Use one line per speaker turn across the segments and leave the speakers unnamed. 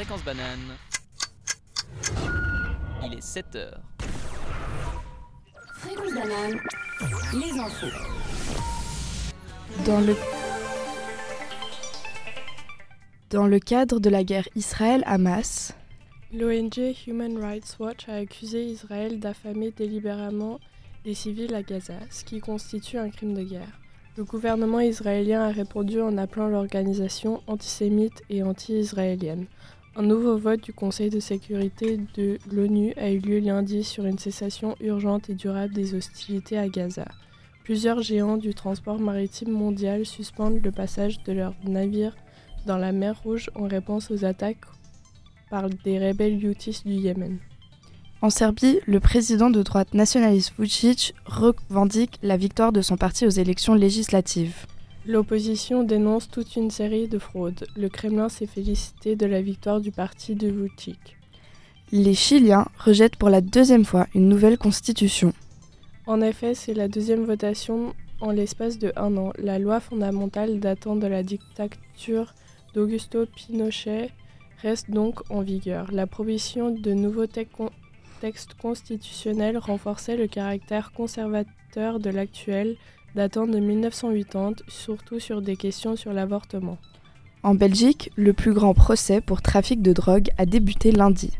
Fréquence banane. Il est 7 heures.
Fréquence banane, les infos.
Dans le... Dans le cadre de la guerre Israël-Hamas,
L'ONG Human Rights Watch a accusé Israël d'affamer délibérément des civils à Gaza, ce qui constitue un crime de guerre. Le gouvernement israélien a répondu en appelant l'organisation antisémite et anti-israélienne. Un nouveau vote du Conseil de sécurité de l'ONU a eu lieu lundi sur une cessation urgente et durable des hostilités à Gaza. Plusieurs géants du transport maritime mondial suspendent le passage de leurs navires dans la mer Rouge en réponse aux attaques par des rebelles Houthis du Yémen.
En Serbie, le président de droite nationaliste Vucic revendique la victoire de son parti aux élections législatives.
L'opposition dénonce toute une série de fraudes. Le Kremlin s'est félicité de la victoire du parti de Vucic.
Les Chiliens rejettent pour la deuxième fois une nouvelle constitution.
En effet, c'est la deuxième votation en l'espace de un an. La loi fondamentale datant de la dictature d'Augusto Pinochet reste donc en vigueur. La prohibition de nouveaux te textes constitutionnels renforçait le caractère conservateur de l'actuel, datant de 1980, surtout sur des questions sur l'avortement.
En Belgique, le plus grand procès pour trafic de drogue a débuté lundi.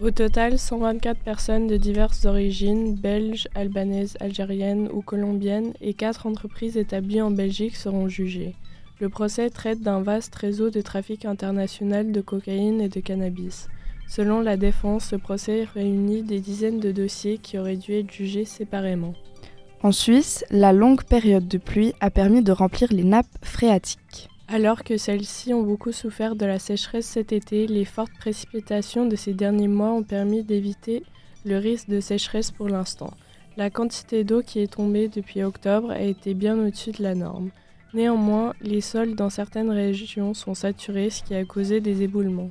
Au total, 124 personnes de diverses origines, belges, albanaises, algériennes ou colombiennes, et 4 entreprises établies en Belgique seront jugées. Le procès traite d'un vaste réseau de trafic international de cocaïne et de cannabis. Selon la défense, ce procès réunit des dizaines de dossiers qui auraient dû être jugés séparément.
En Suisse, la longue période de pluie a permis de remplir les nappes phréatiques.
Alors que celles-ci ont beaucoup souffert de la sécheresse cet été, les fortes précipitations de ces derniers mois ont permis d'éviter le risque de sécheresse pour l'instant. La quantité d'eau qui est tombée depuis octobre a été bien au-dessus de la norme. Néanmoins, les sols dans certaines régions sont saturés, ce qui a causé des éboulements.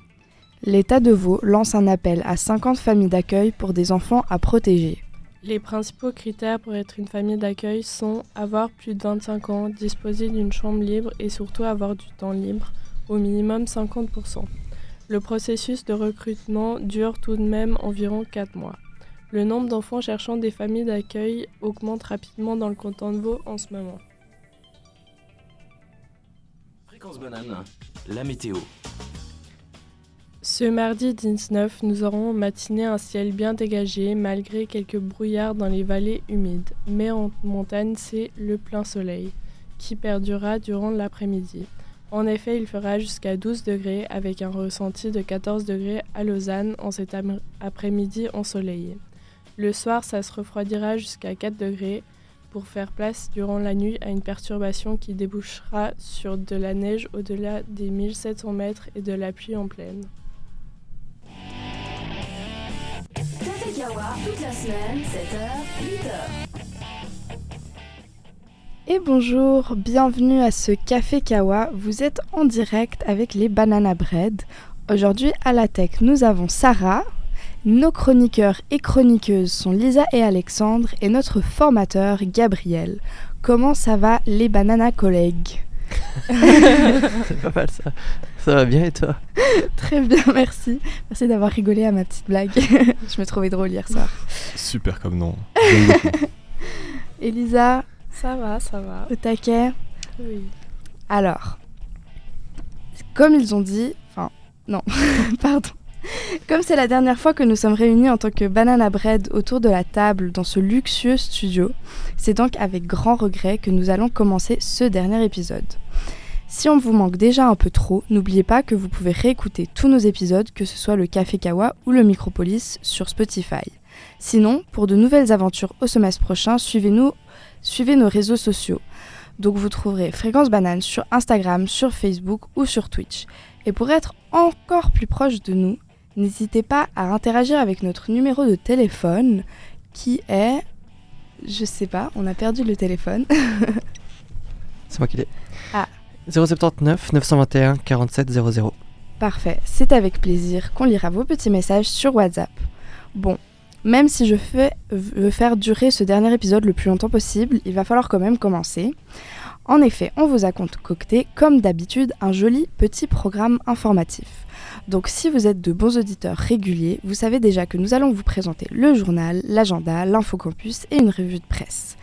L'État de Vaud lance un appel à 50 familles d'accueil pour des enfants à protéger.
Les principaux critères pour être une famille d'accueil sont avoir plus de 25 ans, disposer d'une chambre libre et surtout avoir du temps libre, au minimum 50%. Le processus de recrutement dure tout de même environ 4 mois. Le nombre d'enfants cherchant des familles d'accueil augmente rapidement dans le canton de Vaud en ce moment.
Fréquence banane, la météo.
Ce mardi 19, nous aurons matiné un ciel bien dégagé malgré quelques brouillards dans les vallées humides. Mais en montagne, c'est le plein soleil qui perdurera durant l'après-midi. En effet, il fera jusqu'à 12 degrés avec un ressenti de 14 degrés à Lausanne en cet après-midi ensoleillé. Le soir, ça se refroidira jusqu'à 4 degrés pour faire place durant la nuit à une perturbation qui débouchera sur de la neige au-delà des 1700 mètres et de la pluie en pleine.
Café Kawa, toute la semaine, 7h, 8h.
Et bonjour, bienvenue à ce Café Kawa. Vous êtes en direct avec les Banana Bread. Aujourd'hui à la tech, nous avons Sarah. Nos chroniqueurs et chroniqueuses sont Lisa et Alexandre et notre formateur Gabriel. Comment ça va les banana collègues?
C'est pas mal ça. Ça va bien et toi?
Très bien, merci. Merci d'avoir rigolé à ma petite blague. Je me trouvais drôle hier soir.
Super comme nom.
Elisa,
Ça va, ça va.
au taquet.
Oui.
Alors, comme ils ont dit, enfin, non, pardon. Comme c'est la dernière fois que nous sommes réunis en tant que Banana Bread autour de la table dans ce luxueux studio, c'est donc avec grand regret que nous allons commencer ce dernier épisode. Si on vous manque déjà un peu trop, n'oubliez pas que vous pouvez réécouter tous nos épisodes, que ce soit le Café Kawa ou le Micropolis sur Spotify. Sinon, pour de nouvelles aventures au semestre prochain, suivez-nous, suivez nos réseaux sociaux. Donc vous trouverez Fréquence Banane sur Instagram, sur Facebook ou sur Twitch. Et pour être encore plus proche de nous, n'hésitez pas à interagir avec notre numéro de téléphone qui est... Je sais pas, on a perdu le téléphone.
C'est moi qui l'ai.
Ah.
079 921 47 00.
Parfait, c'est avec plaisir qu'on lira vos petits messages sur WhatsApp. Bon, même si je veux faire durer ce dernier épisode le plus longtemps possible, il va falloir quand même commencer. En effet, on vous a concocté, comme d'habitude, un joli petit programme informatif. Donc si vous êtes de bons auditeurs réguliers, vous savez déjà que nous allons vous présenter le journal, l'agenda, l'infocampus et une revue de presse.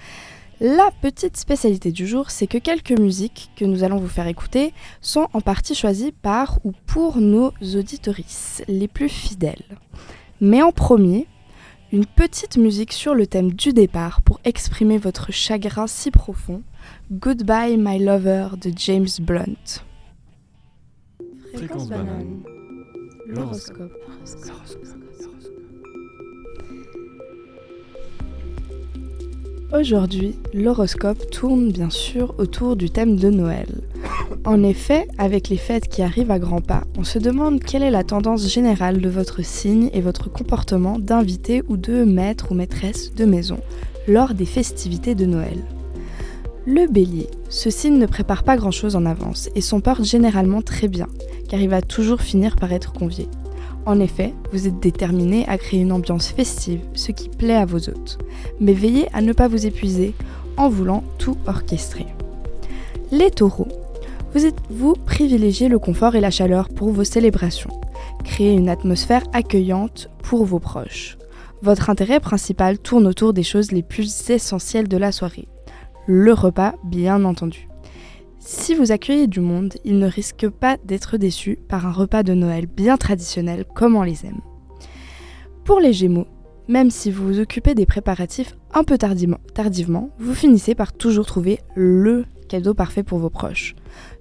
La petite spécialité du jour, c'est que quelques musiques que nous allons vous faire écouter sont en partie choisies par ou pour nos auditorices les plus fidèles. Mais en premier, une petite musique sur le thème du départ pour exprimer votre chagrin si profond. Goodbye My Lover de James Blunt.
Fréquence banane.
L'horoscope. Aujourd'hui, l'horoscope tourne bien sûr autour du thème de Noël. En effet, avec les fêtes qui arrivent à grands pas, on se demande quelle est la tendance générale de votre signe et votre comportement d'invité ou de maître ou maîtresse de maison lors des festivités de Noël. Le bélier, ce signe ne prépare pas grand-chose en avance et s'en porte généralement très bien, car il va toujours finir par être convié. En effet, vous êtes déterminé à créer une ambiance festive, ce qui plaît à vos hôtes. Mais veillez à ne pas vous épuiser en voulant tout orchestrer. Les taureaux, vous, privilégiez le confort et la chaleur pour vos célébrations. Créez une atmosphère accueillante pour vos proches. Votre intérêt principal tourne autour des choses les plus essentielles de la soirée. Le repas, bien entendu. Si vous accueillez du monde, il ne risque pas d'être déçu par un repas de Noël bien traditionnel comme on les aime. Pour les Gémeaux, même si vous vous occupez des préparatifs un peu tardivement, tardivement, vous finissez par toujours trouver LE cadeau parfait pour vos proches.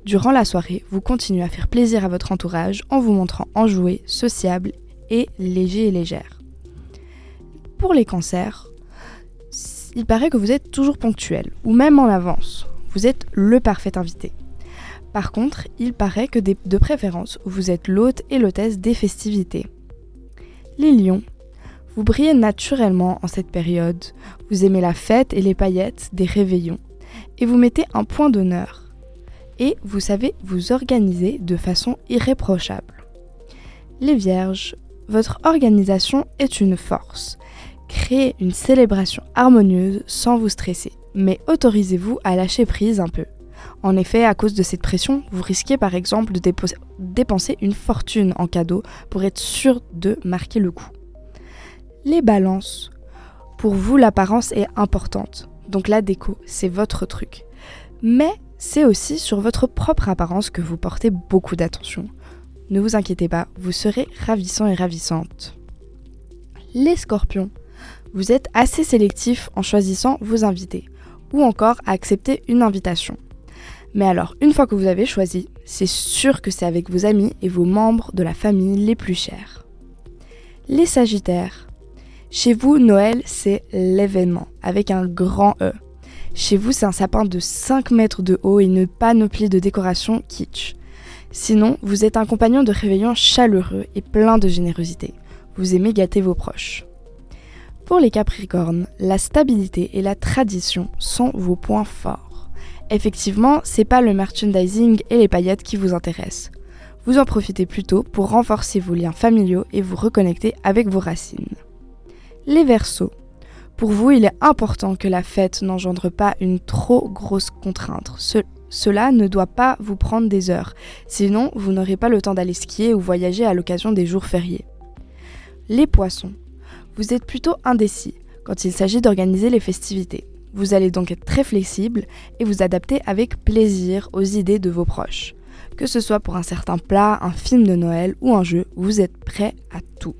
Durant la soirée, vous continuez à faire plaisir à votre entourage en vous montrant enjoué, sociable et léger et légère. Pour les cancers, il paraît que vous êtes toujours ponctuel, ou même en avance. Vous êtes le parfait invité. Par contre, il paraît que de préférence, vous êtes l'hôte et l'hôtesse des festivités. Les lions, vous brillez naturellement en cette période. Vous aimez la fête et les paillettes des réveillons. Et vous mettez un point d'honneur. Et vous savez vous organiser de façon irréprochable. Les vierges, votre organisation est une force. Créez une célébration harmonieuse sans vous stresser, mais autorisez-vous à lâcher prise un peu. En effet, à cause de cette pression, vous risquez par exemple de dépenser une fortune en cadeau pour être sûr de marquer le coup. Les balances. Pour vous, l'apparence est importante, donc la déco, c'est votre truc. Mais c'est aussi sur votre propre apparence que vous portez beaucoup d'attention. Ne vous inquiétez pas, vous serez ravissant et ravissante. Les scorpions. Vous êtes assez sélectif en choisissant vos invités, ou encore à accepter une invitation. Mais alors, une fois que vous avez choisi, c'est sûr que c'est avec vos amis et vos membres de la famille les plus chers. Les Sagittaires. Chez vous, Noël, c'est l'événement, avec un grand E. Chez vous, c'est un sapin de 5 mètres de haut et une panoplie de décorations kitsch. Sinon, vous êtes un compagnon de réveillon chaleureux et plein de générosité. Vous aimez gâter vos proches. Pour les Capricornes, la stabilité et la tradition sont vos points forts. Effectivement, c'est pas le merchandising et les paillettes qui vous intéressent. Vous en profitez plutôt pour renforcer vos liens familiaux et vous reconnecter avec vos racines. Les Verseaux. Pour vous, il est important que la fête n'engendre pas une trop grosse contrainte. Ce- cela ne doit pas vous prendre des heures, sinon vous n'aurez pas le temps d'aller skier ou voyager à l'occasion des jours fériés. Les Poissons. Vous êtes plutôt indécis quand il s'agit d'organiser les festivités. Vous allez donc être très flexible et vous adapter avec plaisir aux idées de vos proches. Que ce soit pour un certain plat, un film de Noël ou un jeu, vous êtes prêt à tout.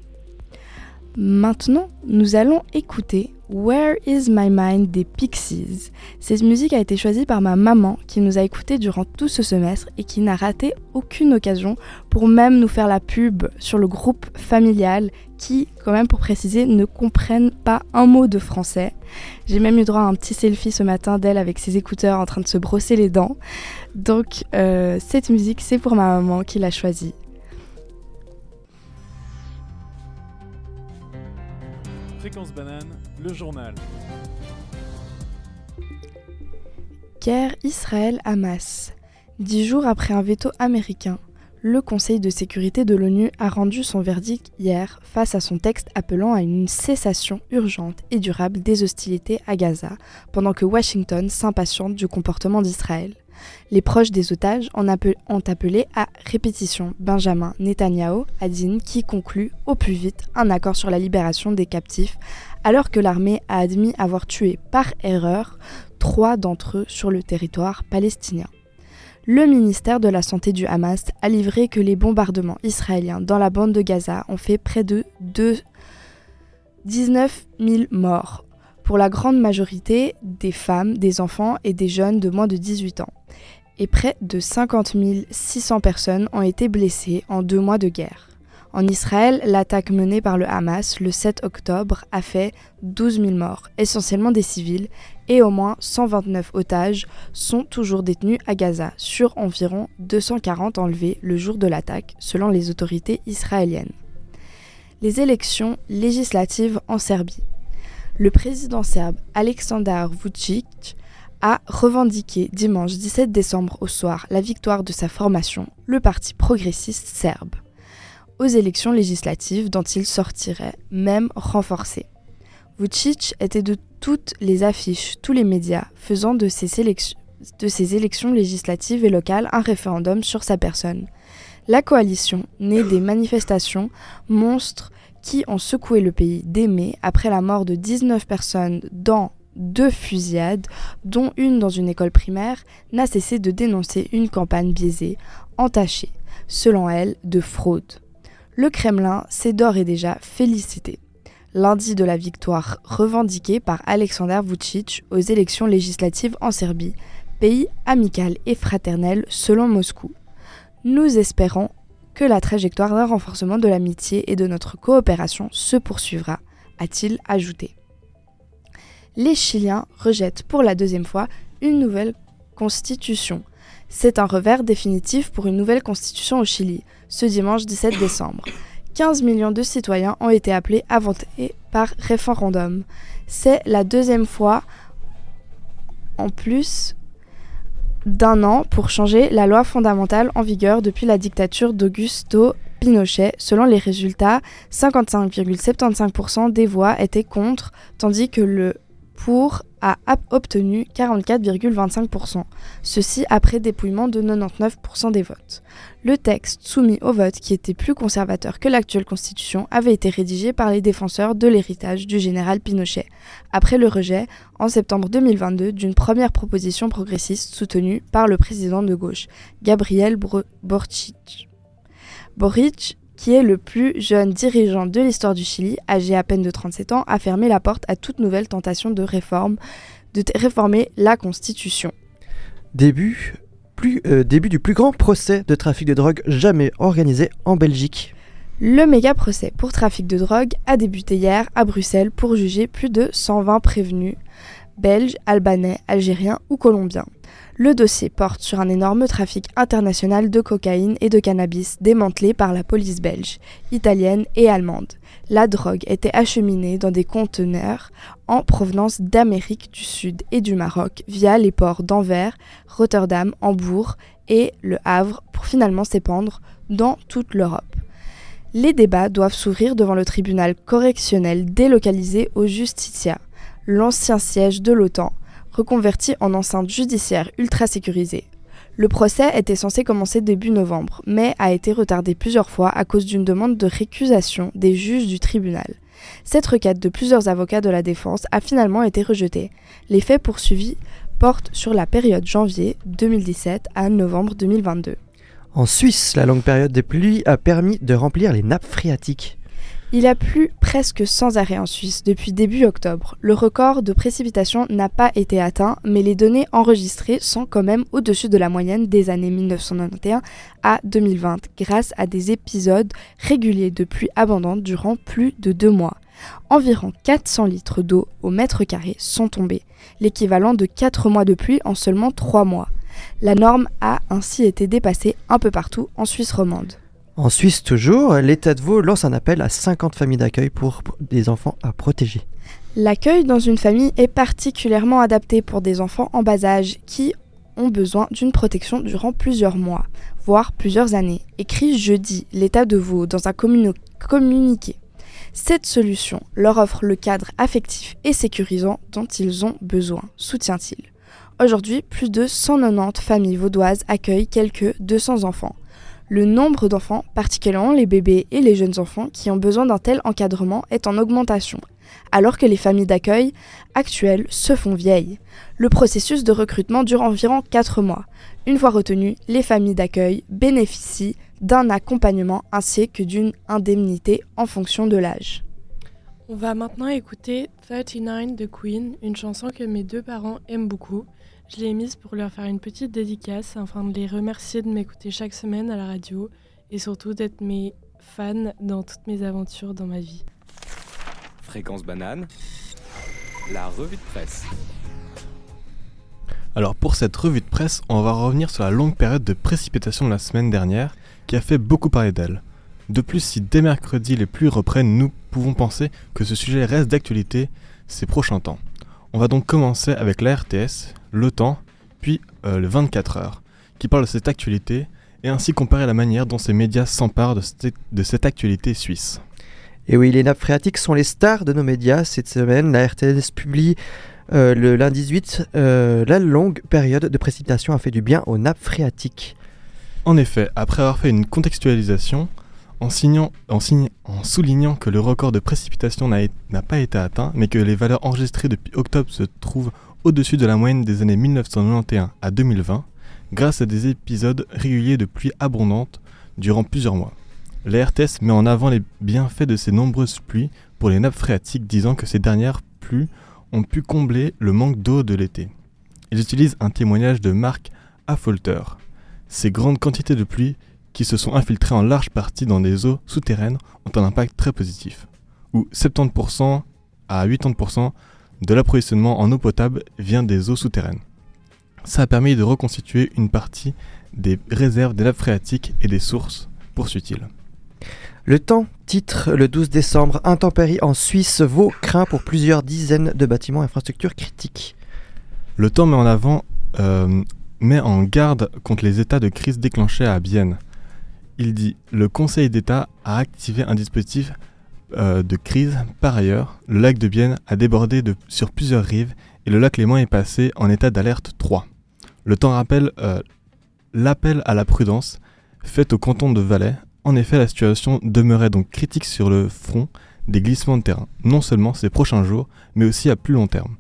Maintenant, nous allons écouter Where is My Mind des Pixies. Cette musique a été choisie par ma maman qui nous a écoutés durant tout ce semestre et qui n'a raté aucune occasion pour même nous faire la pub sur le groupe familial qui, quand même pour préciser, ne comprennent pas un mot de français. J'ai même eu droit à un petit selfie ce matin d'elle avec ses écouteurs en train de se brosser les dents. Donc euh, cette musique, c'est pour ma maman qui l'a choisie.
Fréquence banane, le journal.
Guerre Israël-Hamas. Dix jours après un veto américain, Le Conseil de sécurité de l'ONU a rendu son verdict hier face à son texte appelant à une cessation urgente et durable des hostilités à Gaza, pendant que Washington s'impatiente du comportement d'Israël. Les proches des otages ont appelé à répétition Benjamin Netanyahu Adin qui conclut au plus vite un accord sur la libération des captifs alors que l'armée a admis avoir tué par erreur trois d'entre eux sur le territoire palestinien. Le ministère de la Santé du Hamas a livré que les bombardements israéliens dans la bande de Gaza ont fait près de 19 000 morts, pour la grande majorité des femmes, des enfants et des jeunes de moins de 18 ans. Et près de 50 600 personnes ont été blessées en deux mois de guerre. En Israël, l'attaque menée par le Hamas le 7 octobre a fait 12 000 morts, essentiellement des civils, et au moins 129 otages sont toujours détenus à Gaza, sur environ 240 enlevés le jour de l'attaque, selon les autorités israéliennes. Les élections législatives en Serbie. Le président serbe Aleksandar Vucic a revendiqué dimanche 17 décembre au soir la victoire de sa formation, le Parti progressiste serbe aux élections législatives dont il sortirait, même renforcé. Vucic était de toutes les affiches, tous les médias, faisant de ces, élections législatives et locales un référendum sur sa personne. La coalition, née des manifestations monstres qui ont secoué le pays mai après la mort de 19 personnes dans deux fusillades, dont une dans une école primaire, n'a cessé de dénoncer une campagne biaisée, entachée, selon elle, de fraude le Kremlin s'est d'ores et déjà félicité lundi de la victoire revendiquée par Alexander Vucic aux élections législatives en Serbie, pays amical et fraternel selon Moscou. Nous espérons que la trajectoire d'un renforcement de l'amitié et de notre coopération se poursuivra, a-t-il ajouté. Les Chiliens rejettent pour la deuxième fois une nouvelle constitution. C'est un revers définitif pour une nouvelle constitution au Chili, ce dimanche 17 décembre. 15 millions de citoyens ont été appelés à voter par référendum. C'est la deuxième fois en plus d'un an pour changer la loi fondamentale en vigueur depuis la dictature d'Augusto Pinochet. Selon les résultats, 55,75% des voix étaient contre, tandis que le pour a obtenu 44,25%, ceci après dépouillement de 99% des votes. Le texte soumis au vote, qui était plus conservateur que l'actuelle constitution, avait été rédigé par les défenseurs de l'héritage du général Pinochet, après le rejet, en septembre 2022, d'une première proposition progressiste soutenue par le président de gauche, Gabriel Boric. Qui est le plus jeune dirigeant de l'histoire du Chili, âgé à peine de 37 ans, a fermé la porte à toute nouvelle tentation de réforme, de réformer la Constitution.
Début, plus, euh, début du plus grand procès de trafic de drogue jamais organisé en Belgique.
Le méga procès pour trafic de drogue a débuté hier à Bruxelles pour juger plus de 120 prévenus belges, albanais, algériens ou colombiens. Le dossier porte sur un énorme trafic international de cocaïne et de cannabis démantelé par la police belge, italienne et allemande. La drogue était acheminée dans des conteneurs en provenance d'Amérique du Sud et du Maroc via les ports d'Anvers, Rotterdam, Hambourg et Le Havre pour finalement s'épandre dans toute l'Europe. Les débats doivent s'ouvrir devant le tribunal correctionnel délocalisé au Justicia, l'ancien siège de l'OTAN, reconverti en enceinte judiciaire ultra sécurisée. Le procès était censé commencer début novembre, mais a été retardé plusieurs fois à cause d'une demande de récusation des juges du tribunal. Cette requête de plusieurs avocats de la défense a finalement été rejetée. Les faits poursuivis portent sur la période janvier 2017 à novembre 2022.
En Suisse, la longue période des pluies a permis de remplir les nappes phréatiques.
Il a plu presque sans arrêt en Suisse depuis début octobre. Le record de précipitations n'a pas été atteint, mais les données enregistrées sont quand même au-dessus de la moyenne des années 1991 à 2020, grâce à des épisodes réguliers de pluie abondante durant plus de deux mois. Environ 400 litres d'eau au mètre carré sont tombés, l'équivalent de 4 mois de pluie en seulement 3 mois. La norme a ainsi été dépassée un peu partout en Suisse romande.
En Suisse toujours, l'État de Vaud lance un appel à 50 familles d'accueil pour des enfants à protéger.
L'accueil dans une famille est particulièrement adapté pour des enfants en bas âge qui ont besoin d'une protection durant plusieurs mois, voire plusieurs années, écrit jeudi l'État de Vaud dans un communiqué. Cette solution leur offre le cadre affectif et sécurisant dont ils ont besoin, soutient-il. Aujourd'hui, plus de 190 familles vaudoises accueillent quelques 200 enfants. Le nombre d'enfants, particulièrement les bébés et les jeunes enfants qui ont besoin d'un tel encadrement, est en augmentation, alors que les familles d'accueil actuelles se font vieilles. Le processus de recrutement dure environ 4 mois. Une fois retenues, les familles d'accueil bénéficient d'un accompagnement ainsi que d'une indemnité en fonction de l'âge.
On va maintenant écouter 39 de Queen, une chanson que mes deux parents aiment beaucoup. Je l'ai mise pour leur faire une petite dédicace afin de les remercier de m'écouter chaque semaine à la radio et surtout d'être mes fans dans toutes mes aventures dans ma vie.
Fréquence banane, la revue de presse.
Alors pour cette revue de presse, on va revenir sur la longue période de précipitation de la semaine dernière qui a fait beaucoup parler d'elle. De plus, si dès mercredi les pluies reprennent, nous pouvons penser que ce sujet reste d'actualité ces prochains temps. On va donc commencer avec la RTS, le temps, puis euh, le 24 heures, qui parle de cette actualité et ainsi comparer la manière dont ces médias s'emparent de, cette actualité suisse.
Et oui, les nappes phréatiques sont les stars de nos médias cette semaine. La RTS publie euh, le lundi 18 euh, la longue période de précipitation a fait du bien aux nappes phréatiques.
En effet, après avoir fait une contextualisation, en, soulignant que le record de précipitation n'a pas été atteint, mais que les valeurs enregistrées depuis octobre se trouvent au-dessus de la moyenne des années 1991 à 2020, grâce à des épisodes réguliers de pluie abondante durant plusieurs mois. La RTS met en avant les bienfaits de ces nombreuses pluies pour les nappes phréatiques, disant que ces dernières pluies ont pu combler le manque d'eau de l'été. Ils utilisent un témoignage de Marc Affolter. Ces grandes quantités de pluie qui se sont infiltrés en large partie dans des eaux souterraines ont un impact très positif, où 70% à 80% de l'approvisionnement en eau potable vient des eaux souterraines. Ça a permis de reconstituer une partie des réserves des nappes phréatiques et des sources, poursuit-il.
Le temps titre le 12 décembre Intempéries en Suisse vaut craint pour plusieurs dizaines de bâtiments et infrastructures critiques.
Le temps met en avant euh, met en garde contre les états de crise déclenchés à Bienne. Il dit Le Conseil d'État a activé un dispositif euh, de crise. Par ailleurs, le lac de Bienne a débordé sur plusieurs rives et le lac Léman est passé en état d'alerte 3. Le temps rappelle euh, l'appel à la prudence fait au canton de Valais. En effet, la situation demeurait donc critique sur le front des glissements de terrain, non seulement ces prochains jours, mais aussi à plus long terme.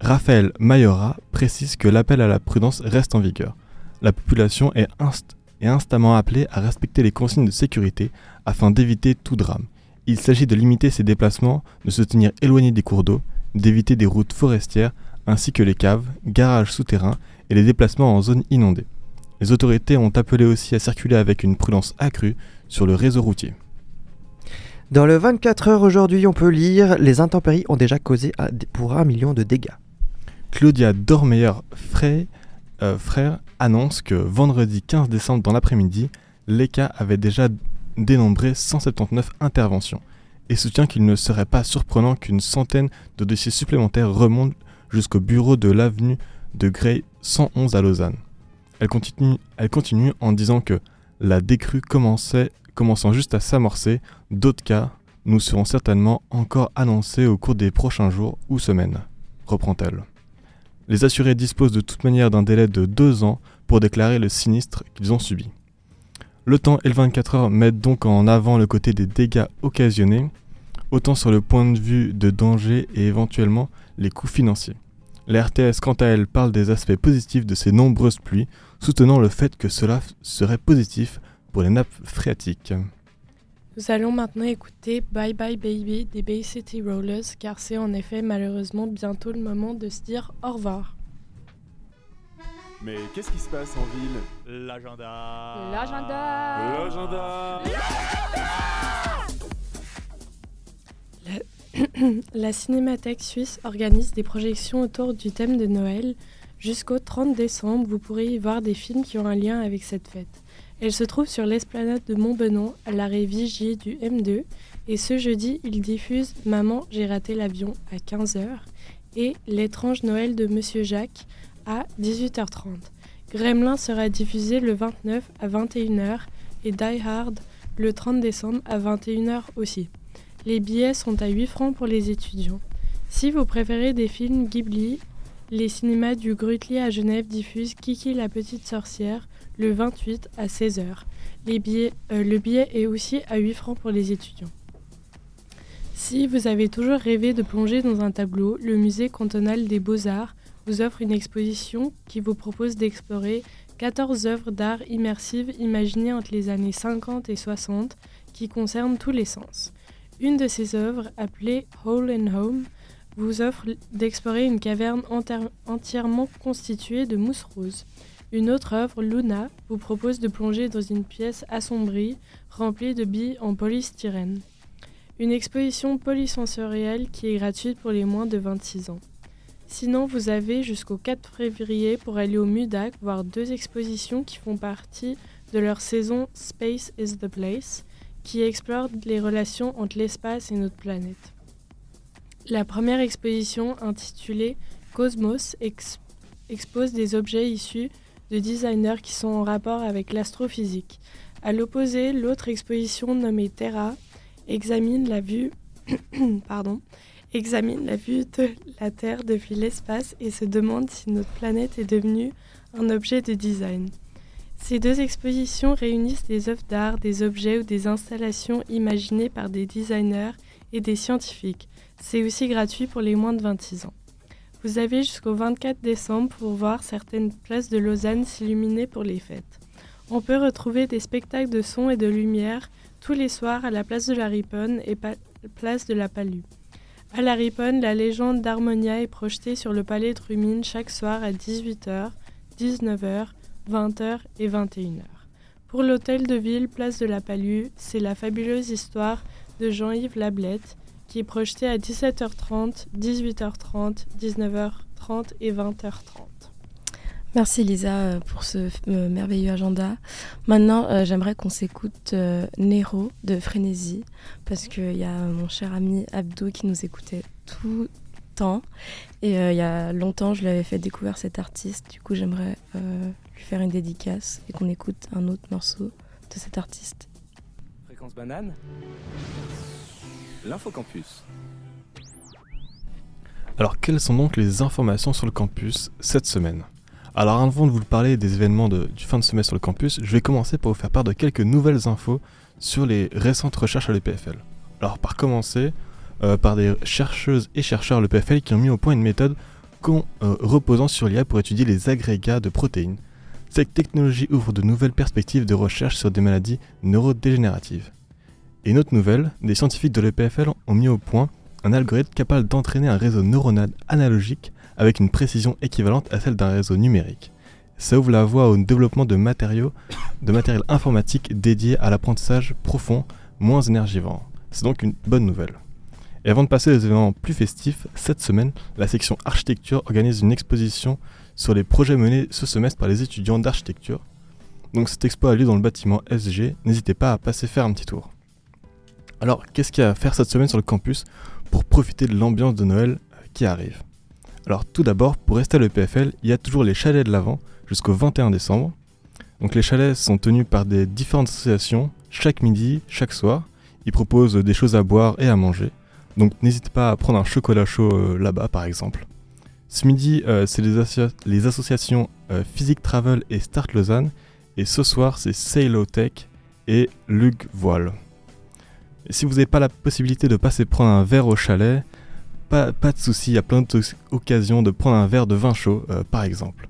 Raphaël Mayora précise que l'appel à la prudence reste en vigueur. La population est inst est instamment appelé à respecter les consignes de sécurité afin d'éviter tout drame. Il s'agit de limiter ses déplacements, de se tenir éloigné des cours d'eau, d'éviter des routes forestières ainsi que les caves, garages souterrains et les déplacements en zone inondée. Les autorités ont appelé aussi à circuler avec une prudence accrue sur le réseau routier.
Dans le 24 heures aujourd'hui, on peut lire Les intempéries ont déjà causé pour un million de dégâts.
Claudia Dormeyer-Frey euh, frère annonce que vendredi 15 décembre dans l'après-midi, l'ECA avait déjà dénombré 179 interventions et soutient qu'il ne serait pas surprenant qu'une centaine de dossiers supplémentaires remontent jusqu'au bureau de l'avenue de Grey 111 à Lausanne. Elle continue, en disant que la décrue commençait, commençant juste à s'amorcer, d'autres cas nous seront certainement encore annoncés au cours des prochains jours ou semaines, reprend-elle. Les assurés disposent de toute manière d'un délai de deux ans pour déclarer le sinistre qu'ils ont subi. Le temps et le 24 heures mettent donc en avant le côté des dégâts occasionnés, autant sur le point de vue de danger et éventuellement les coûts financiers. La RTS, quant à elle, parle des aspects positifs de ces nombreuses pluies, soutenant le fait que cela serait positif pour les nappes phréatiques.
Nous allons maintenant écouter Bye Bye Baby des Bay City Rollers car c'est en effet malheureusement bientôt le moment de se dire au revoir.
Mais qu'est-ce qui se passe en ville?
L'agenda L'agenda
L'agenda
La... La Cinémathèque suisse organise des projections autour du thème de Noël. Jusqu'au 30 décembre, vous pourrez y voir des films qui ont un lien avec cette fête. Elle se trouve sur l'esplanade de Montbenon, à l'arrêt Vigier du M2. Et ce jeudi, il diffuse Maman, j'ai raté l'avion à 15h et L'étrange Noël de Monsieur Jacques à 18h30. Gremlin sera diffusé le 29 à 21h et Die Hard le 30 décembre à 21h aussi. Les billets sont à 8 francs pour les étudiants. Si vous préférez des films Ghibli, les cinémas du Grutli à Genève diffusent Kiki la petite sorcière le 28 à 16h. Les billets, euh, le billet est aussi à 8 francs pour les étudiants. Si vous avez toujours rêvé de plonger dans un tableau, le musée cantonal des beaux-arts vous offre une exposition qui vous propose d'explorer 14 œuvres d'art immersives imaginées entre les années 50 et 60 qui concernent tous les sens. Une de ces œuvres, appelée Hole and Home, vous offre d'explorer une caverne entièrement constituée de mousse rose. Une autre œuvre, Luna, vous propose de plonger dans une pièce assombrie, remplie de billes en polystyrène. Une exposition polysensorielle qui est gratuite pour les moins de 26 ans. Sinon, vous avez jusqu'au 4 février pour aller au MUDAC voir deux expositions qui font partie de leur saison Space is the Place, qui explore les relations entre l'espace et notre planète. La première exposition, intitulée Cosmos, expose des objets issus de designers qui sont en rapport avec l'astrophysique. À l'opposé, l'autre exposition nommée Terra examine la vue examine la vue de la Terre depuis l'espace et se demande si notre planète est devenue un objet de design. Ces deux expositions réunissent des œuvres d'art, des objets ou des installations imaginées par des designers et des scientifiques. C'est aussi gratuit pour les moins de 26 ans. Vous avez jusqu'au 24 décembre pour voir certaines places de Lausanne s'illuminer pour les fêtes. On peut retrouver des spectacles de son et de lumière tous les soirs à la place de la Riponne et place de la Palue. À la Riponne, la légende d'Harmonia est projetée sur le palais de Rumine chaque soir à 18h, 19h, 20h et 21h. Pour l'hôtel de ville Place de la Palue, c'est la fabuleuse histoire de Jean-Yves Lablette qui est projetée à 17h30, 18h30, 19h30 et 20h30.
Merci Lisa euh, pour ce euh, merveilleux agenda. Maintenant, euh, j'aimerais qu'on s'écoute Nero de Frénésie, parce qu'il y a mon cher ami Abdou qui nous écoutait tout le temps. Et il y a longtemps, je lui avais fait découvrir cet artiste. Du coup, j'aimerais lui faire une dédicace et qu'on écoute un autre morceau de cet artiste.
Fréquence banane L'infocampus.
Alors, quelles sont donc les informations sur le campus cette semaine? Alors avant de vous parler des événements du fin de semestre sur le campus, je vais commencer par vous faire part de quelques nouvelles infos sur les récentes recherches à l'EPFL. Alors par commencer euh, par des chercheuses et chercheurs à l'EPFL qui ont mis au point une méthode euh, reposant sur l'IA pour étudier les agrégats de protéines. Cette technologie ouvre de nouvelles perspectives de recherche sur des maladies neurodégénératives. Et une autre nouvelle, des scientifiques de l'EPFL ont mis au point un algorithme capable d'entraîner un réseau neuronal analogique avec une précision équivalente à celle d'un réseau numérique. Ça ouvre la voie au développement de matériaux, de matériel informatique dédié à l'apprentissage profond, moins énergivore. C'est donc une bonne nouvelle. Et avant de passer aux événements plus festifs, cette semaine, la section architecture organise une exposition sur les projets menés ce semestre par les étudiants d'architecture. Donc cette expo a lieu dans le bâtiment SG, n'hésitez pas à passer faire un petit tour. Alors, qu'est-ce qu'il y a à faire cette semaine sur le campus pour profiter de l'ambiance de Noël qui arrive? Alors tout d'abord, pour rester à l'EPFL, il y a toujours les chalets de l'Avent jusqu'au 21 décembre. Donc les chalets sont tenus par des différentes associations chaque midi, chaque soir. Ils proposent des choses à boire et à manger. Donc n'hésite pas à prendre un chocolat chaud euh, là-bas par exemple. Ce midi, euh, c'est les, associations euh, Physique Travel et Start Lausanne. Et ce soir, c'est Tech et Lug Voile. Si vous n'avez pas la possibilité de passer prendre un verre au chalet, pas, de souci, il y a plein d'occasions de prendre un verre de vin chaud, euh, par exemple.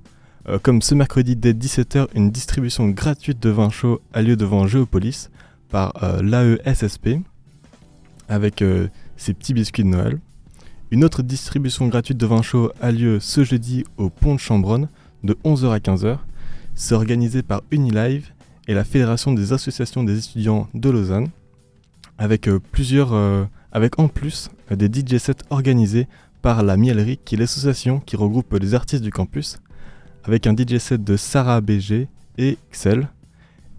Euh, comme ce mercredi dès 17h, une distribution gratuite de vin chaud a lieu devant Géopolis par euh, l'AESSP avec ses petits biscuits de Noël. Une autre distribution gratuite de vin chaud a lieu ce jeudi au Pont de Chambronne de 11h à 15h. C'est organisé par Unilive et la Fédération des associations des étudiants de Lausanne avec plusieurs avec en plus euh, des DJ sets organisés par la Mielerie, qui est l'association qui regroupe les artistes du campus, avec un DJ set de Sarah BG et Xel.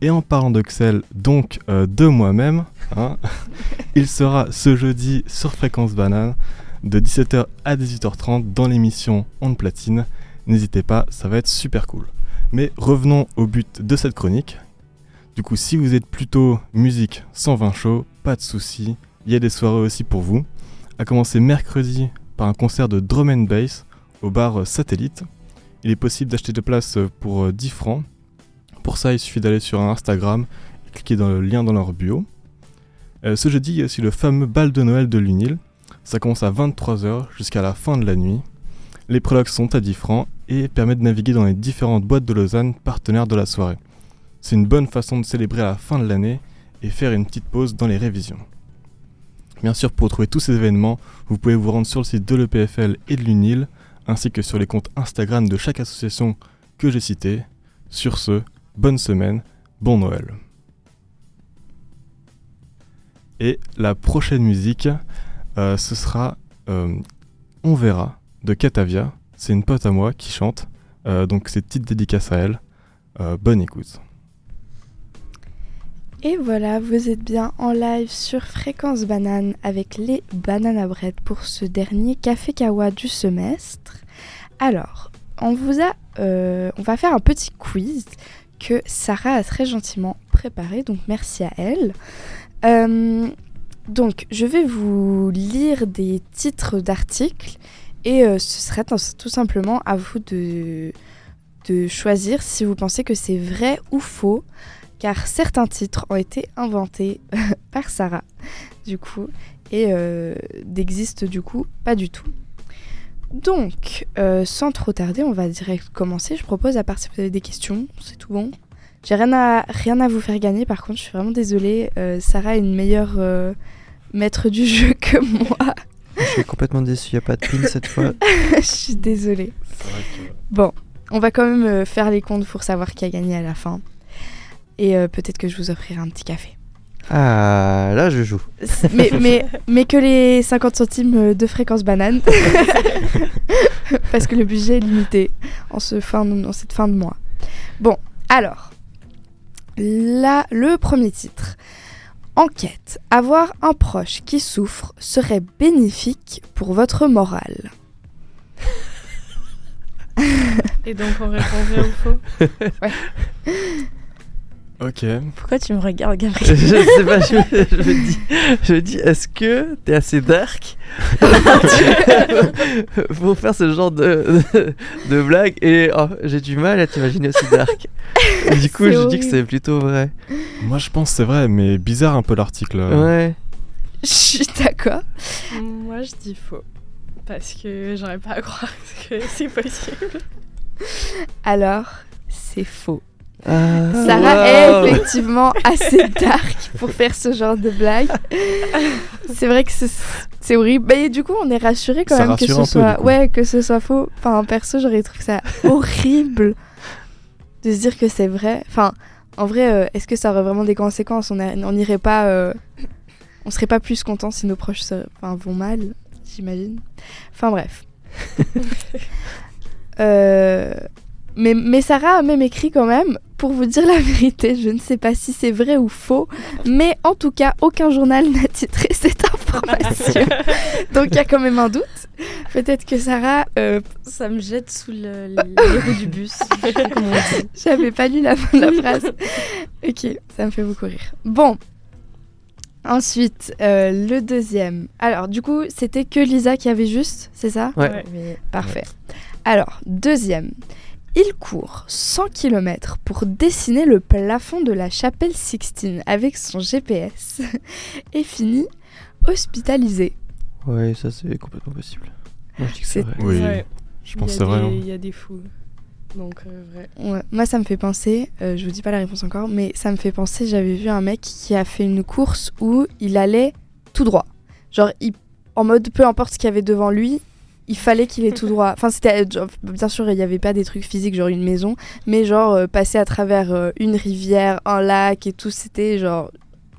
Et en parlant de Xel, donc euh, de moi-même, hein, il sera ce jeudi sur Fréquence Banane de 17h à 18h30 dans l'émission On Platine. N'hésitez pas, ça va être super cool. Mais revenons au but de cette chronique. Du coup, si vous êtes plutôt musique sans vin chaud, pas de soucis, il y a des soirées aussi pour vous. À commencer mercredi par un concert de drum and bass au bar Satellite. Il est possible d'acheter des places pour euh, 10 francs. Pour ça, il suffit d'aller sur Instagram et cliquer dans le lien dans leur bio. Euh, ce jeudi, il y a aussi le fameux bal de Noël de l'UNIL. Ça commence à 23h jusqu'à la fin de la nuit. Les prélogues sont à 10 francs et permettent de naviguer dans les différentes boîtes de Lausanne partenaires de la soirée. C'est une bonne façon de célébrer à la fin de l'année et faire une petite pause dans les révisions. Bien sûr, pour retrouver tous ces événements, vous pouvez vous rendre sur le site de l'EPFL et de l'UNIL, ainsi que sur les comptes Instagram de chaque association que j'ai cité. Sur ce, bonne semaine, bon Noël. Et la prochaine musique, euh, ce sera euh, On verra de Catavia. C'est une pote à moi qui chante, euh, donc c'est petite dédicace à elle. Bonne écoute.
Et voilà, vous êtes bien en live sur Fréquence Banane avec les Banana Bread pour ce dernier Café Kawa du semestre. Alors, on vous a, euh, on va faire un petit quiz que Sarah a très gentiment préparé, donc merci à elle. Euh, donc, je vais vous lire des titres d'articles et euh, ce serait tout simplement à vous de, de choisir si vous pensez que c'est vrai ou faux car certains titres ont été inventés par Sarah, du coup, et euh, n'existent du coup pas du tout. Donc, euh, sans trop tarder, on va direct commencer. Je propose, à part si vous avez des questions, c'est tout bon. J'ai rien à, rien à vous faire gagner, par contre, je suis vraiment désolée. euh, Sarah est une meilleure euh, maître du jeu que moi.
Je suis complètement déçu, y a pas de pin cette fois.
je suis désolée. Bon, on va quand même faire les comptes pour savoir qui a gagné à la fin. Et euh, peut-être que je vous offrirai un petit café.
Ah, là je joue.
mais, mais, mais que les 50 centimes euh, de fréquence banane. Parce que le budget est limité en, ce fin de- en cette fin de mois. Bon, alors. Là, le premier titre. Enquête. Avoir un proche qui souffre serait bénéfique pour votre morale.
Et donc on répond vrai ou faux
Ok.
Pourquoi tu me regardes,
je
Gabriel
sais pas, je, me- je me dis, je me dis est-ce que t'es assez dark pour faire ce genre de, de, de blague Et oh, j'ai du mal à t'imaginer aussi dark. Du coup, je dis que c'est plutôt vrai.
Moi je pense que c'est vrai, mais bizarre un peu l'article.
Ouais.
Je suis d'accord.
Moi je dis faux. Parce que j'aurais pas à croire que c'est possible.
Alors, c'est faux.
Ah,
Sarah
wow.
est effectivement assez dark pour faire ce genre de blague. C'est vrai que c'est- horrible. Mais du coup, on est rassuré quand
Ça
même que ce
peu,
soit ouais que ce soit faux. Enfin, perso, j'aurais trouvé ça horrible de se dire que c'est vrai. Enfin, en vrai, euh, est-ce que ça aurait vraiment des conséquences? On n'irait pas, euh, on serait pas plus content si nos proches se- vont mal, j'imagine. Enfin bref. Euh, mais, mais Sarah a même écrit quand même, pour vous dire la vérité, je ne sais pas si c'est vrai ou faux, mais en tout cas, aucun journal n'a titré cette information. Donc il y a quand même un doute. Peut-être que Sarah, euh,
Ça me jette sous le- les roues du bus.
J'avais pas lu la fin de la phrase. ok, ça me fait beaucoup rire. Bon. Ensuite, euh, le deuxième. Alors, du coup, c'était que Lisa qui avait juste, c'est ça?
Ouais.
Mais
Parfait. Alors, deuxième. Il court 100 km pour dessiner le plafond de la chapelle Sixtine avec son GPS et finit hospitalisé.
Ouais, ça c'est complètement possible. Moi je dis que c'est vrai.
Oui,
Ouais.
je pense c'est
a
vrai. hein.
Il y a des fous. Donc euh, vrai.
Ouais, moi, ça me fait penser, euh, je vous dis pas la réponse encore, mais ça me fait penser, j'avais vu un mec qui a fait une course où il allait tout droit. Genre, il- en mode peu importe ce qu'il y avait devant lui, il fallait qu'il ait tout droit. Enfin, c'était, euh, bien sûr, il n'y avait pas des trucs physiques, genre une maison, mais genre euh, passer à travers euh, une rivière, un lac et tout, c'était genre.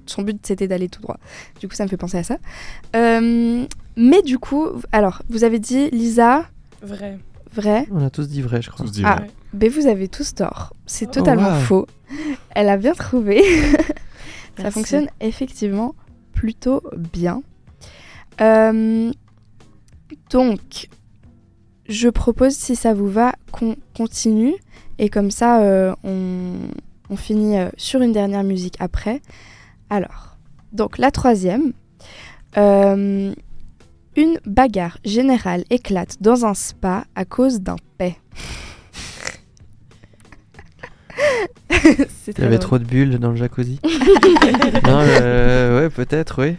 Son but c'était d'aller tout droit. Du coup, ça me fait penser à ça. Euh, mais du coup, alors, vous avez dit Lisa,
Vrai.
vrai
On a tous dit vrai, je crois.
Tous dit
Ah,
vrai.
ben vous avez tous tort. C'est
Oh,
totalement
wow.
faux. Elle a bien trouvé. ça
Merci.
fonctionne effectivement plutôt bien. Euh, donc, je propose, si ça vous va, qu'on continue. Et comme ça, euh, on, on finit euh, sur une dernière musique après. Alors, donc la troisième. Euh, une bagarre générale éclate dans un spa à cause d'un paix.
Il y avait
drôle.
trop de bulles dans le jacuzzi. non, euh, ouais, peut-être, oui.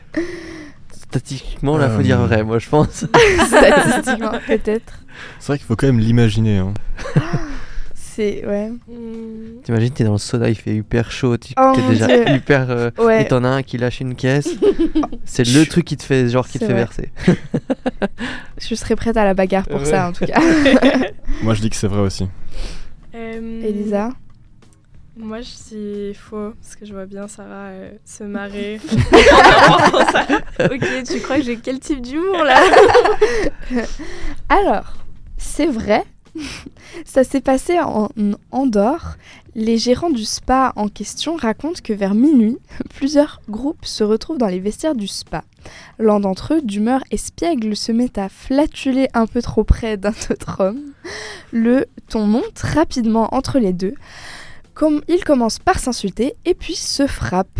Statistiquement, là, faut
Euh,
dire vrai, moi, je pense.
Statistiquement, peut-être.
C'est vrai qu'il faut quand même l'imaginer. hein.
C'est. Ouais.
Hmm,
T'imagines, t'es dans le soda, il fait hyper chaud, tu
Oh
t'es
mon
déjà
Dieu.
hyper. euh,
Ouais.
Et t'en as un qui lâche une caisse. C'est le truc qui te fait, genre, qui te fait
vrai.
verser.
Je serais prête à la bagarre pour ça, en tout cas.
Moi, je dis que c'est vrai aussi.
euh,
Elisa
Moi, je dis faux, parce que je vois bien Sarah euh, se marrer.
Ok, tu crois que j'ai quel type d'humour là? Alors, c'est vrai. Ça s'est passé en Andorre. Les gérants du spa en question racontent que vers minuit, plusieurs groupes se retrouvent dans les vestiaires du spa. L'un d'entre eux, d'humeur espiègle, se met à flatuler un peu trop près d'un autre homme. Le ton monte rapidement entre les deux. Comme ils commencent par s'insulter et puis se frappent.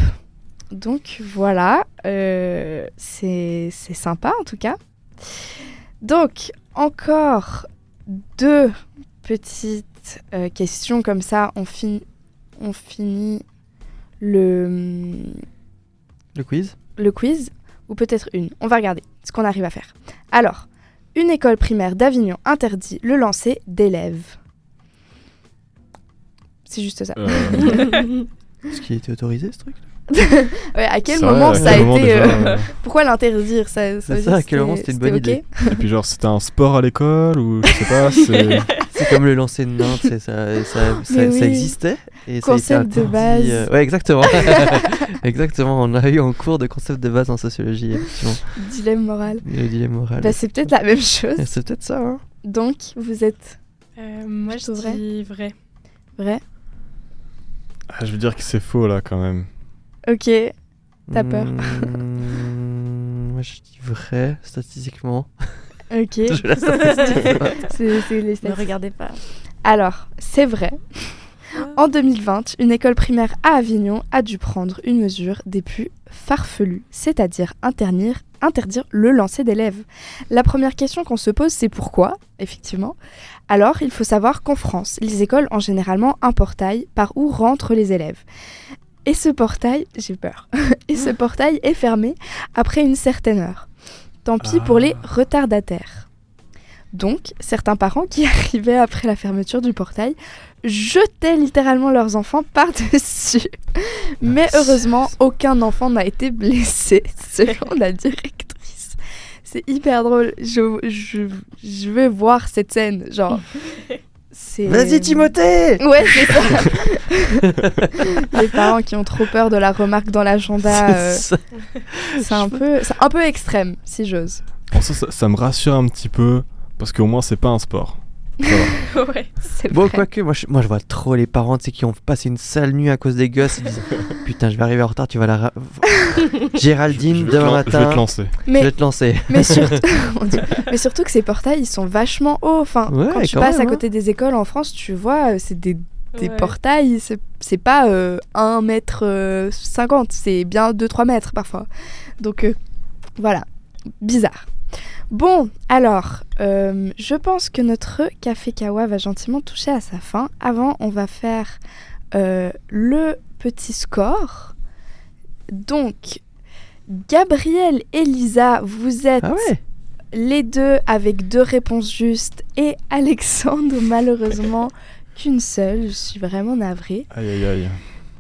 Donc voilà, euh, c'est sympa en tout cas. Donc encore deux petites euh, questions comme ça, on, fin- on finit le,
Le quiz
le quiz, ou peut-être une. On va regarder ce qu'on arrive à faire. Alors, une école primaire d'Avignon interdit le lancer d'élèves. C'est juste ça.
Euh,
Est-ce qu'il était autorisé, ce truc
Ouais, à quel
vrai,
moment ça a
moment
été...
déjà,
euh,
euh,
Pourquoi l'interdire ça,
ça, à quel moment c'était une bonne idée
Et puis, genre, c'était un sport à l'école ou je sais pas. c'est-
comme le lancer de Nantes, c'est ça, ça, ça,
oui.
existait. Et
Concept
ça a
de
été
base.
euh, Ouais, exactement. exactement, on a eu en cours de concept de base en sociologie.
Dilemme moral.
Le dilemme moral.
Bah, c'est peut-être la même chose.
c'est peut-être ça, hein.
Donc, vous êtes
Euh, moi, je
vrai
dis vrai.
vrai
Ah, je veux dire que c'est faux là quand même.
Ok. T'as peur
Mmh, Moi, je dis vrai, statistiquement.
Ok.
Je la statistique.
C'est les
Ne
stats.
regardez pas.
Alors, c'est vrai. En 2020, une école primaire à Avignon a dû prendre une mesure des plus farfelues, c'est-à-dire interdire, interdire le lancer d'élèves. La première question qu'on se pose, c'est pourquoi, effectivement? Alors, il faut savoir qu'en France, les écoles ont généralement un portail par où rentrent les élèves. Et ce portail, j'ai peur, et ce portail est fermé après une certaine heure. Tant pis pour les retardataires. Donc, certains parents qui arrivaient après la fermeture du portail jetaient littéralement leurs enfants par-dessus. Mais heureusement, aucun enfant n'a été blessé, selon la directrice. C'est hyper drôle. Je, je, je veux voir cette scène. Genre.
Vas-y, Timothée
Ouais, c'est ça. Les parents qui ont trop peur de la remarque dans l'agenda, euh,
C'est
un peu, c'est un peu extrême, si j'ose.
Ça, ça, ça me rassure un petit peu parce qu'au moins c'est pas un sport.
Ouais.
C'est
Bon, quoique, moi je, moi je vois trop les parents tu sais, qui ont passé une sale nuit à cause des gosses. Ils disent Putain, je vais arriver en retard, tu vas la. ra- Géraldine,
je, vais te
demain
lan- je vais
matin,
te lancer.
je
Mais
vais te lancer.
Mais surtout, Mon Dieu. mais surtout que ces portails, ils sont vachement hauts. Enfin,
Ouais,
quand tu
quand
passes
même,
à
hein.
côté des écoles en France, tu vois, euh, c'est des, des
Ouais.
portails, c'est- c'est pas euh, 1 mètre euh, 50, c'est bien 2-3 mètres parfois. Donc euh, voilà, bizarre. Bon, alors, euh, je pense que notre café kawa va gentiment toucher à sa fin. Avant, on va faire euh, le petit score. Donc, Gabriel et Lisa, vous êtes
Ah ouais
les deux avec deux réponses justes et Alexandre malheureusement qu'une seule. Je suis vraiment navrée.
Aïe aïe aïe.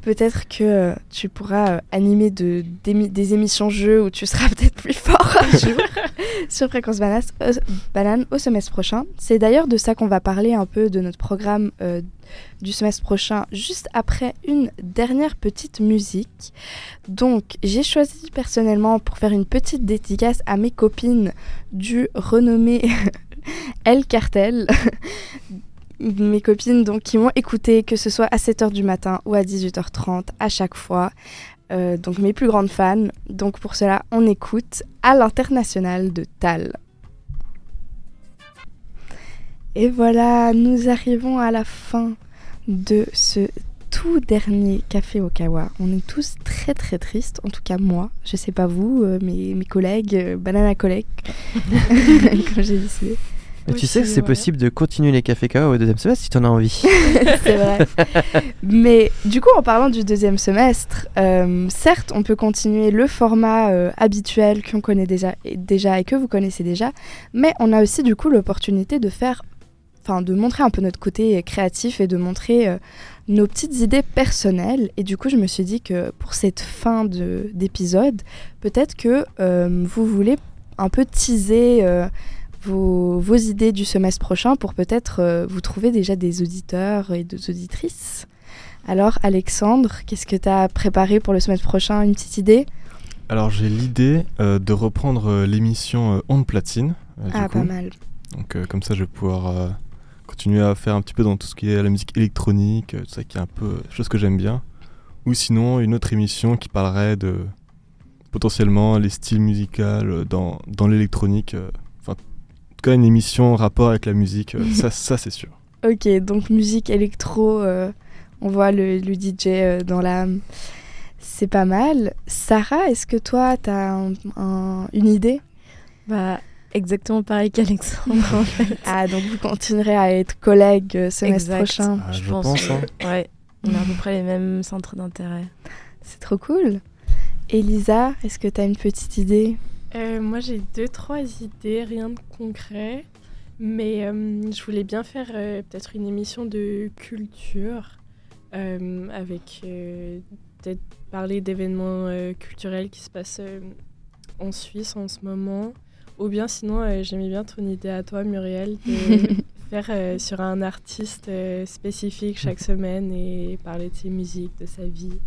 Peut-être que euh, tu pourras euh, animer de, des émissions jeux où tu seras peut-être plus fort un jour sur Fréquence Banane, euh, Banane au semestre prochain. C'est d'ailleurs de ça qu'on va parler un peu de notre programme euh, du semestre prochain, juste après une dernière petite musique. Donc, j'ai choisi personnellement pour faire une petite dédicace à mes copines du renommé El Cartel. Mes copines donc qui m'ont écouté que ce soit à 7h du matin ou à 18h30 à chaque fois. Euh, donc mes plus grandes fans. Donc pour cela, on écoute à l'international de Tal. Et voilà, nous arrivons à la fin de ce tout dernier café au Kawa. On est tous très très tristes, en tout cas moi. Je sais pas vous, euh, mes, collègues, euh, banana collègues, comme j'ai
Mais tu sais que c'est possible de continuer les cafés KO au deuxième semestre si tu en as envie.
c'est vrai. Mais du coup, en parlant du deuxième semestre, euh, certes, on peut continuer le format euh, habituel qu'on connaît déjà, et- déjà et que vous connaissez déjà, mais on a aussi du coup l'opportunité de faire, enfin, de montrer un peu notre côté créatif et de montrer euh, nos petites idées personnelles. Et du coup, je me suis dit que pour cette fin de- d'épisode, peut-être que vous voulez un peu teaser. Vos, vos idées du semestre prochain pour peut-être euh, vous trouver déjà des auditeurs et des auditrices. Alors Alexandre, qu'est-ce que tu as préparé pour le semestre prochain? Une petite idée?
Alors j'ai l'idée euh, de reprendre euh, l'émission Onde Platine. du
Ah,
coup.
pas mal.
Donc comme ça je vais pouvoir continuer à faire un petit peu dans tout ce qui est la musique électronique, tout ça qui est un peu chose que j'aime bien. Ou sinon une autre émission qui parlerait de potentiellement les styles musicaux dans, dans l'électronique. Cas une émission en rapport avec la musique, euh, ça, ça c'est sûr.
Ok, donc musique électro, euh, on voit le, le DJ euh, dans l'âme. C'est pas mal. Sarah, est-ce que toi, tu as une idée?
Bah, exactement pareil qu'Alexandre en fait.
Ah, donc vous continuerez à être collègues euh, semestre
Exact.
prochain.
Ah,
je,
je
pense.
pense, hein.
Ouais, on a à peu près les mêmes centres d'intérêt.
C'est trop cool. Elisa, est-ce que tu as une petite idée?
Euh, moi, j'ai deux, trois idées, rien de concret. Mais euh, je voulais bien faire euh, peut-être une émission de culture avec peut-être parler d'événements culturels qui se passent en Suisse en ce moment. Ou bien sinon, j'aimais bien ton idée à toi, Muriel, de faire sur un artiste spécifique chaque semaine et parler de ses musiques, de sa vie.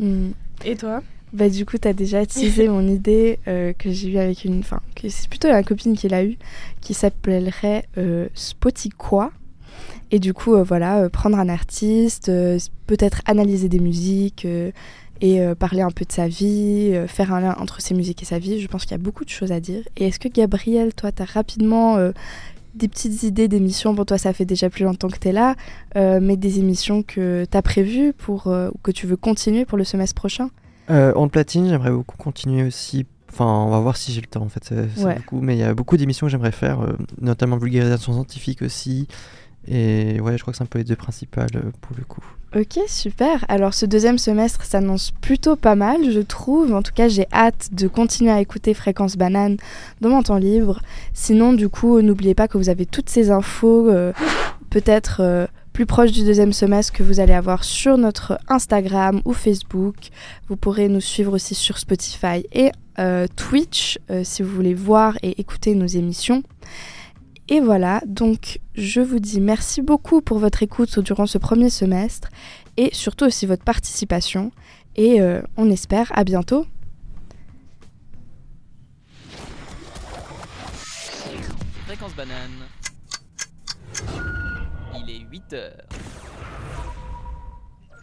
Hmm.
Et toi?
Bah du coup, tu as déjà teasé mon idée euh, que j'ai eue avec une... Enfin, c'est plutôt la copine qui l'a eue, qui s'appellerait euh, Spotiquois. Et du coup, euh, voilà, euh, prendre un artiste, peut-être analyser des musiques et parler un peu de sa vie, faire un lien entre ses musiques et sa vie. Je pense qu'il y a beaucoup de choses à dire. Et est-ce que Gabriel, toi, tu as rapidement des petites idées d'émissions? Pour toi, ça fait déjà plus longtemps que tu es là, euh, mais des émissions que tu as prévues pour, euh, ou que tu veux continuer pour le semestre prochain?
Euh, en platine, j'aimerais beaucoup continuer aussi. Enfin, on va voir si j'ai le temps en fait. c'est
Ouais.
beaucoup, mais il y a beaucoup d'émissions que j'aimerais faire, euh, notamment vulgarisation scientifique aussi. Et ouais, je crois que c'est un peu les deux principales euh, pour le coup.
Ok, super. Alors ce deuxième semestre s'annonce plutôt pas mal, je trouve. En tout cas, j'ai hâte de continuer à écouter Fréquence Banane dans mon temps libre. Sinon, du coup, n'oubliez pas que vous avez toutes ces infos, euh, peut-être euh, plus proches du deuxième semestre, que vous allez avoir sur notre Instagram ou Facebook. Vous pourrez nous suivre aussi sur Spotify et euh, Twitch euh, si vous voulez voir et écouter nos émissions. Et voilà, donc je vous dis merci beaucoup pour votre écoute durant ce premier semestre et surtout aussi votre participation. Et euh, on espère à bientôt.
Fréquence banane. Il est 8 heures.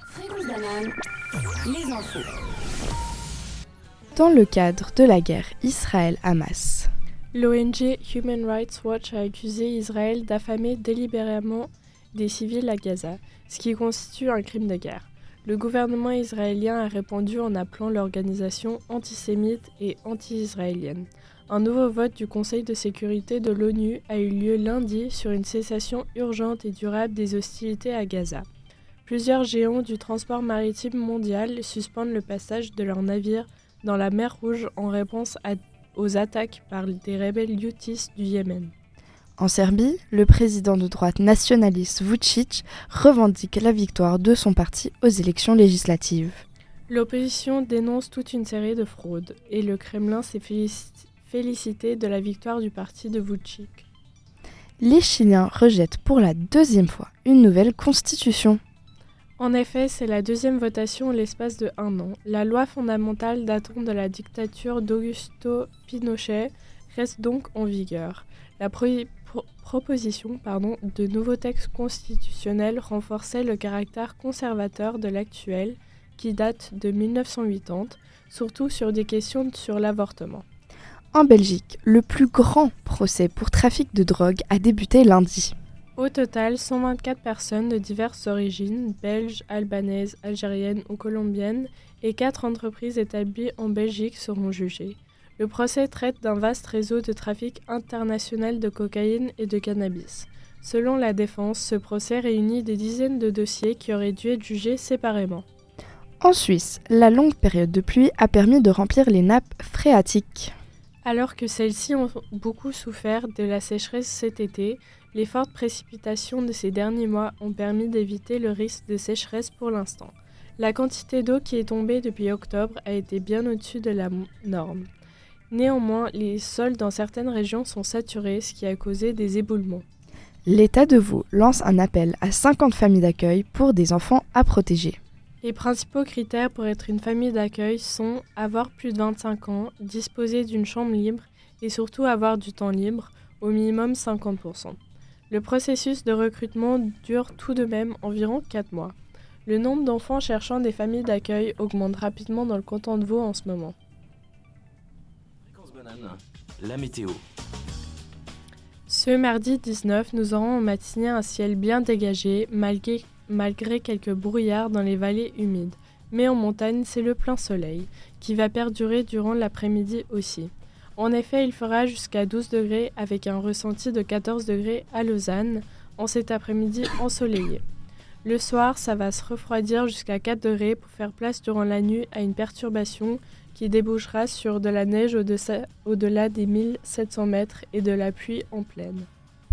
Fréquence banane, les infos.
Dans le cadre de la guerre Israël-Hamas,
L'ONG Human Rights Watch a accusé Israël d'affamer délibérément des civils à Gaza, ce qui constitue un crime de guerre. Le gouvernement israélien a répondu en appelant l'organisation antisémite et anti-israélienne. Un nouveau vote du Conseil de sécurité de l'ONU a eu lieu lundi sur une cessation urgente et durable des hostilités à Gaza. Plusieurs géants du transport maritime mondial suspendent le passage de leurs navires dans la mer Rouge en réponse à aux attaques par des rebelles Houthis du Yémen.
en Serbie, le président de droite nationaliste Vucic revendique la victoire de son parti aux élections législatives.
L'opposition dénonce toute une série de fraudes et le Kremlin s'est félici- félicité de la victoire du parti de Vucic.
Les Chiliens rejettent pour la deuxième fois une nouvelle constitution.
En effet, c'est la deuxième votation en l'espace de un an. La loi fondamentale datant de la dictature d'Augusto Pinochet reste donc en vigueur. La pro- pro- proposition pardon, de nouveaux textes constitutionnels renforçait le caractère conservateur de l'actuel, qui date de 1980, surtout sur des questions sur l'avortement.
En Belgique, le plus grand procès pour trafic de drogue a débuté lundi.
Au total, 124 personnes de diverses origines, belges, albanaises, algériennes ou colombiennes, et 4 entreprises établies en Belgique seront jugées. Le procès traite d'un vaste réseau de trafic international de cocaïne et de cannabis. Selon la défense, ce procès réunit des dizaines de dossiers qui auraient dû être jugés séparément.
En Suisse, la longue période de pluie a permis de remplir les nappes phréatiques.
Alors que celles-ci ont beaucoup souffert de la sécheresse cet été, les fortes précipitations de ces derniers mois ont permis d'éviter le risque de sécheresse pour l'instant. La quantité d'eau qui est tombée depuis octobre a été bien au-dessus de la norme. Néanmoins, les sols dans certaines régions sont saturés, ce qui a causé des éboulements.
L'État de Vaud lance un appel à 50 familles d'accueil pour des enfants à protéger.
Les principaux critères pour être une famille d'accueil sont avoir plus de 25 ans, disposer d'une chambre libre et surtout avoir du temps libre, au minimum 50%. Le processus de recrutement dure tout de même environ 4 mois. Le nombre d'enfants cherchant des familles d'accueil augmente rapidement dans le canton de Vaud en ce moment.
La météo.
Ce mardi 19, nous aurons en matinée un ciel bien dégagé, malgré, malgré quelques brouillards dans les vallées humides. Mais en montagne, c'est le plein soleil, qui va perdurer durant l'après-midi aussi. En effet, il fera jusqu'à 12 degrés avec un ressenti de 14 degrés à Lausanne en cet après-midi ensoleillé. Le soir, ça va se refroidir jusqu'à 4 degrés pour faire place durant la nuit à une perturbation qui débouchera sur de la neige au-delà des 1700 mètres et de la pluie en plaine.